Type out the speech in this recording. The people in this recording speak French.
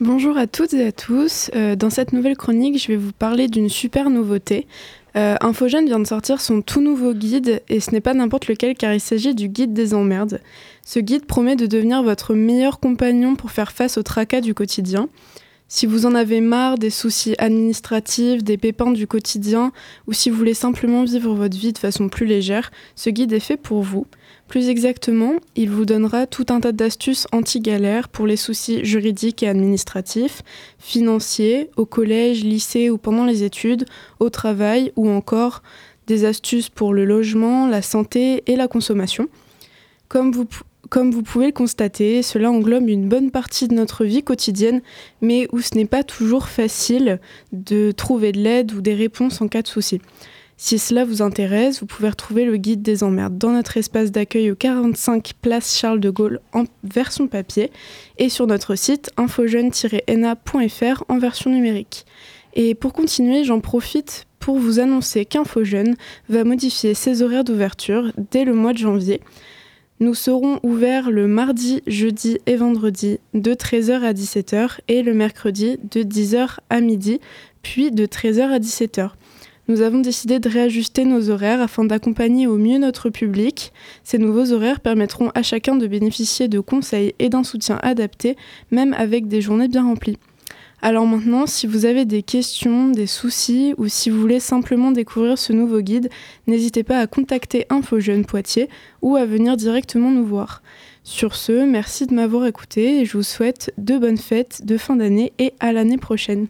Bonjour à toutes et à tous. Euh, dans cette nouvelle chronique, je vais vous parler d'une super nouveauté. Euh, Infogène vient de sortir son tout nouveau guide et ce n'est pas n'importe lequel car il s'agit du guide des emmerdes. Ce guide promet de devenir votre meilleur compagnon pour faire face au tracas du quotidien. Si vous en avez marre des soucis administratifs, des pépins du quotidien, ou si vous voulez simplement vivre votre vie de façon plus légère, ce guide est fait pour vous. Plus exactement, il vous donnera tout un tas d'astuces anti-galères pour les soucis juridiques et administratifs, financiers, au collège, lycée ou pendant les études, au travail ou encore des astuces pour le logement, la santé et la consommation. Comme vous, comme vous pouvez le constater, cela englobe une bonne partie de notre vie quotidienne, mais où ce n'est pas toujours facile de trouver de l'aide ou des réponses en cas de souci. Si cela vous intéresse, vous pouvez retrouver le guide des emmerdes dans notre espace d'accueil au 45 place Charles de Gaulle en version papier et sur notre site infojeune-na.fr en version numérique. Et pour continuer, j'en profite pour vous annoncer qu'Infojeune va modifier ses horaires d'ouverture dès le mois de janvier. Nous serons ouverts le mardi, jeudi et vendredi de 13h à 17h et le mercredi de 10h à midi, puis de 13h à 17h. Nous avons décidé de réajuster nos horaires afin d'accompagner au mieux notre public. Ces nouveaux horaires permettront à chacun de bénéficier de conseils et d'un soutien adapté, même avec des journées bien remplies. Alors maintenant, si vous avez des questions, des soucis ou si vous voulez simplement découvrir ce nouveau guide, n'hésitez pas à contacter InfoJeune Poitiers ou à venir directement nous voir. Sur ce, merci de m'avoir écouté et je vous souhaite de bonnes fêtes de fin d'année et à l'année prochaine.